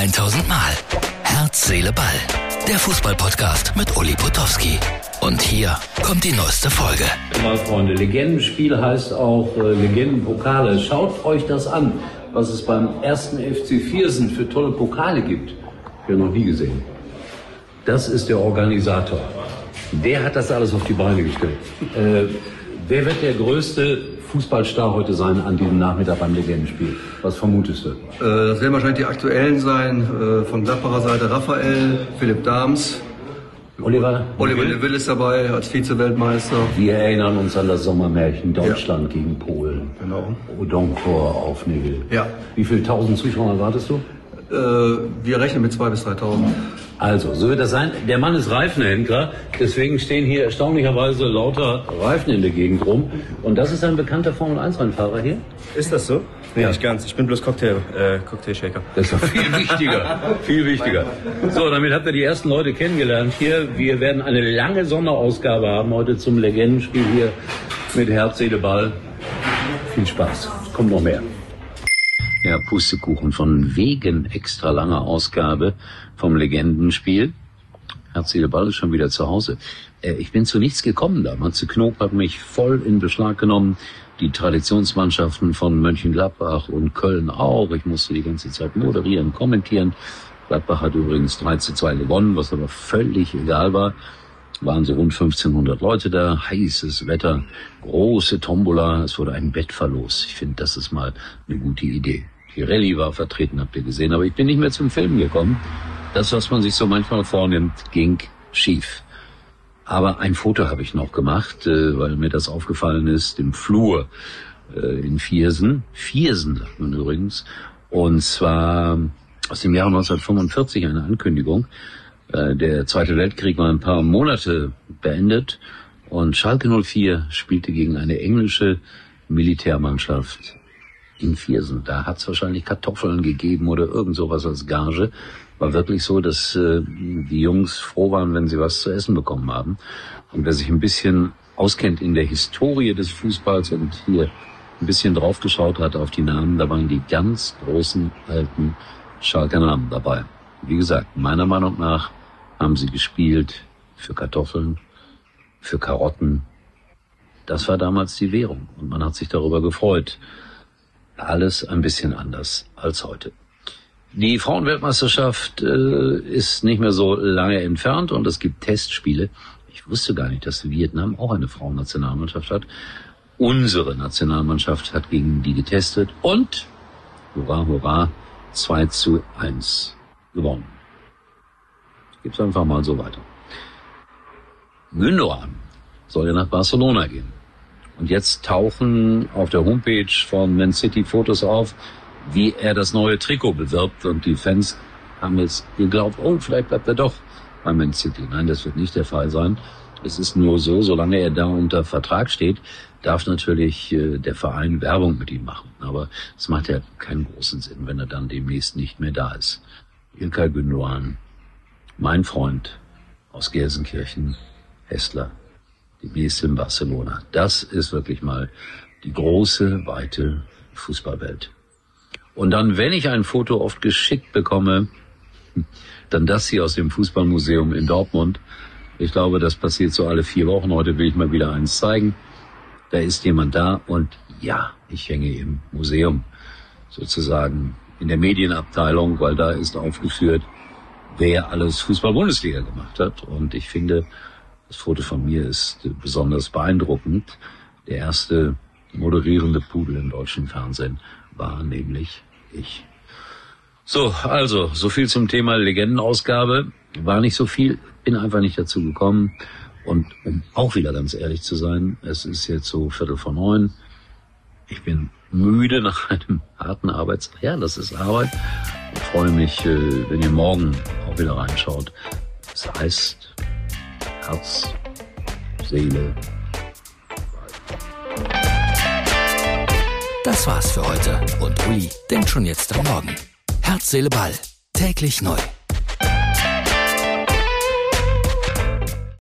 1000 Mal. Herz, Seele, Ball. Der Fußballpodcast mit Uli Potowski. Und hier kommt die neueste Folge. Mal Freunde, Legendenspiel heißt auch äh, Legendenpokale. Schaut euch das an, was es beim ersten FC Viersen für tolle Pokale gibt. Habe noch nie gesehen. Das ist der Organisator. Der hat das alles auf die Beine gestellt. Äh, wer wird der größte Fußballstar heute sein an diesem Nachmittag beim Legendenspiel? Was vermutest du? Äh, das werden wahrscheinlich die aktuellen sein. Äh, von Gladbacher Seite Raphael, Philipp Dahms. Oliver? Oliver Neville ist dabei als Vize-Weltmeister. Wir erinnern uns an das Sommermärchen Deutschland ja. gegen Polen. Genau. Odonkor auf Neville. Ja. Wie viele tausend Zuschauer erwartest du? Äh, wir rechnen mit 2.000 bis 3.000. Also, so wird das sein. Der Mann ist Reifenhändler, deswegen stehen hier erstaunlicherweise lauter Reifen in der Gegend rum. Und das ist ein bekannter Formel-1-Rennfahrer hier? Ist das so? Ja. Nicht ganz. Ich bin bloß Cocktail, äh, Cocktail-Shaker. Das ist viel wichtiger. viel wichtiger. So, damit habt ihr die ersten Leute kennengelernt hier. Wir werden eine lange Sonderausgabe haben heute zum Legendenspiel hier mit Herz, Seele, Ball. Viel Spaß. Kommt noch mehr. Ja, Pustekuchen von wegen extra langer Ausgabe vom Legendenspiel. Herz, Seele, Ball ist schon wieder zu Hause. Äh, ich bin zu nichts gekommen da. Matze Knob hat mich voll in Beschlag genommen. Die Traditionsmannschaften von Mönchengladbach und Köln auch. Ich musste die ganze Zeit moderieren, kommentieren. Gladbach hat übrigens 3 zu 2 gewonnen, was aber völlig egal war. Waren so rund 1500 Leute da, heißes Wetter, große Tombola, es wurde ein Bettverlos. Ich finde, das ist mal eine gute Idee. Rallye war vertreten, habt ihr gesehen, aber ich bin nicht mehr zum Filmen gekommen. Das, was man sich so manchmal vornimmt, ging schief. Aber ein Foto habe ich noch gemacht, äh, weil mir das aufgefallen ist, im Flur äh, in Viersen. Viersen sagt man übrigens. Und zwar aus dem Jahr 1945 eine Ankündigung. Äh, der Zweite Weltkrieg war ein paar Monate beendet und Schalke 04 spielte gegen eine englische Militärmannschaft in Viersen. Da hat es wahrscheinlich Kartoffeln gegeben oder irgend sowas als Gage war wirklich so, dass äh, die Jungs froh waren, wenn sie was zu essen bekommen haben. Und wer sich ein bisschen auskennt in der Historie des Fußballs und hier ein bisschen draufgeschaut hat auf die Namen, da waren die ganz großen alten Schalker Namen dabei. Wie gesagt, meiner Meinung nach haben sie gespielt für Kartoffeln, für Karotten. Das war damals die Währung und man hat sich darüber gefreut. Alles ein bisschen anders als heute. Die Frauenweltmeisterschaft äh, ist nicht mehr so lange entfernt und es gibt Testspiele. Ich wusste gar nicht, dass Vietnam auch eine Frauennationalmannschaft hat. Unsere Nationalmannschaft hat gegen die getestet und, hurra, hurra, 2 zu 1 gewonnen. Gibt's einfach mal so weiter. Gündogan soll ja nach Barcelona gehen. Und jetzt tauchen auf der Homepage von Man City Fotos auf, wie er das neue Trikot bewirbt. Und die Fans haben jetzt geglaubt, oh, vielleicht bleibt er doch bei Man City. Nein, das wird nicht der Fall sein. Es ist nur so, solange er da unter Vertrag steht, darf natürlich äh, der Verein Werbung mit ihm machen. Aber es macht ja keinen großen Sinn, wenn er dann demnächst nicht mehr da ist. Ilkay Gündoğan, mein Freund aus Gelsenkirchen, Hessler, demnächst in Barcelona. Das ist wirklich mal die große, weite Fußballwelt. Und dann, wenn ich ein Foto oft geschickt bekomme, dann das hier aus dem Fußballmuseum in Dortmund. Ich glaube, das passiert so alle vier Wochen. Heute will ich mal wieder eins zeigen. Da ist jemand da und ja, ich hänge im Museum sozusagen in der Medienabteilung, weil da ist aufgeführt, wer alles Fußball-Bundesliga gemacht hat. Und ich finde, das Foto von mir ist besonders beeindruckend. Der erste moderierende Pudel im deutschen Fernsehen war nämlich ich. So, also, so viel zum Thema Legendenausgabe. War nicht so viel, bin einfach nicht dazu gekommen. Und um auch wieder ganz ehrlich zu sein, es ist jetzt so Viertel vor neun. Ich bin müde nach einem harten Arbeitstag. Ja, das ist Arbeit. Ich freue mich, äh, wenn ihr morgen auch wieder reinschaut. Das heißt, Herz, Seele, Das war's für heute und Uli denkt schon jetzt am Morgen. Herz, Seele, Ball. Täglich neu.